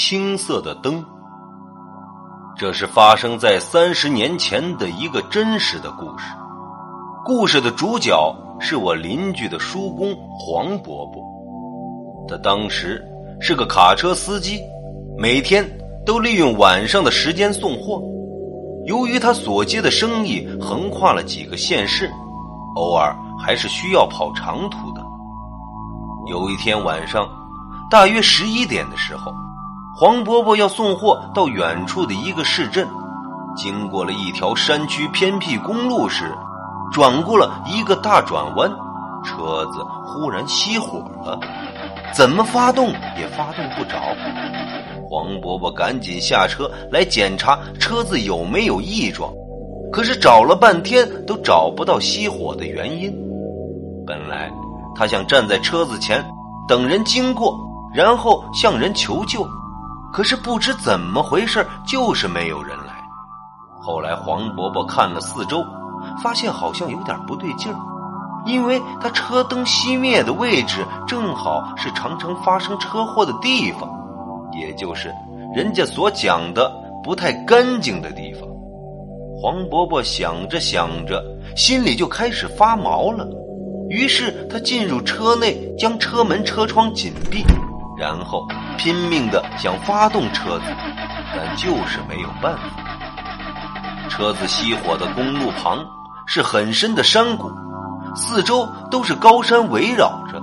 青色的灯。这是发生在三十年前的一个真实的故事。故事的主角是我邻居的叔公黄伯伯，他当时是个卡车司机，每天都利用晚上的时间送货。由于他所接的生意横跨了几个县市，偶尔还是需要跑长途的。有一天晚上，大约十一点的时候。黄伯伯要送货到远处的一个市镇，经过了一条山区偏僻公路时，转过了一个大转弯，车子忽然熄火了，怎么发动也发动不着。黄伯伯赶紧下车来检查车子有没有异状，可是找了半天都找不到熄火的原因。本来他想站在车子前等人经过，然后向人求救。可是不知怎么回事，就是没有人来。后来黄伯伯看了四周，发现好像有点不对劲儿，因为他车灯熄灭的位置正好是常常发生车祸的地方，也就是人家所讲的不太干净的地方。黄伯伯想着想着，心里就开始发毛了。于是他进入车内，将车门、车窗紧闭。然后拼命的想发动车子，但就是没有办法。车子熄火的公路旁是很深的山谷，四周都是高山围绕着。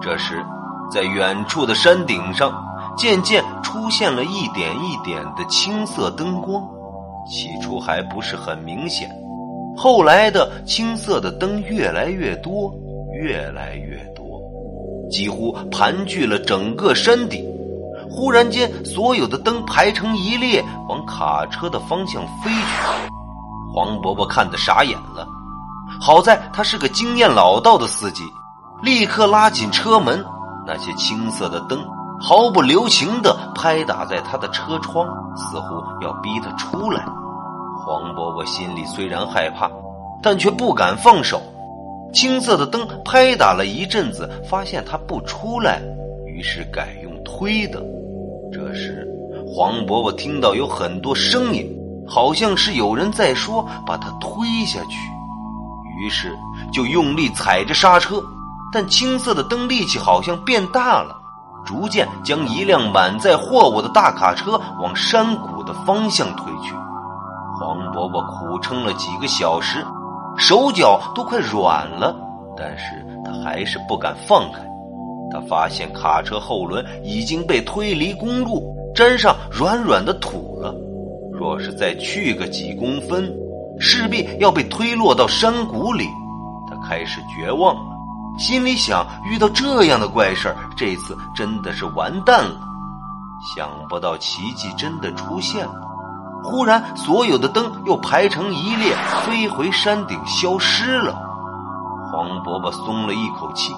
这时，在远处的山顶上，渐渐出现了一点一点的青色灯光。起初还不是很明显，后来的青色的灯越来越多，越来越多。几乎盘踞了整个山顶。忽然间，所有的灯排成一列，往卡车的方向飞去。黄伯伯看得傻眼了。好在他是个经验老道的司机，立刻拉紧车门。那些青色的灯毫不留情的拍打在他的车窗，似乎要逼他出来。黄伯伯心里虽然害怕，但却不敢放手。青色的灯拍打了一阵子，发现他不出来，于是改用推的。这时，黄伯伯听到有很多声音，好像是有人在说“把他推下去”，于是就用力踩着刹车。但青色的灯力气好像变大了，逐渐将一辆满载货物的大卡车往山谷的方向推去。黄伯伯苦撑了几个小时。手脚都快软了，但是他还是不敢放开。他发现卡车后轮已经被推离公路，沾上软软的土了。若是再去个几公分，势必要被推落到山谷里。他开始绝望了，心里想：遇到这样的怪事这次真的是完蛋了。想不到奇迹真的出现了。忽然，所有的灯又排成一列，飞回山顶，消失了。黄伯伯松了一口气，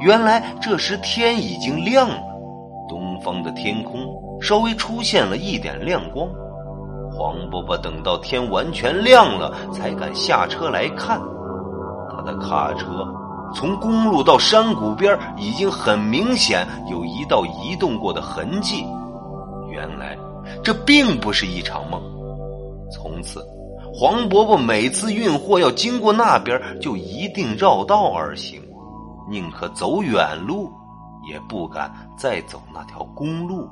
原来这时天已经亮了，东方的天空稍微出现了一点亮光。黄伯伯等到天完全亮了，才敢下车来看。他的卡车从公路到山谷边，已经很明显有一道移动过的痕迹。原来。这并不是一场梦。从此，黄伯伯每次运货要经过那边，就一定绕道而行，宁可走远路，也不敢再走那条公路。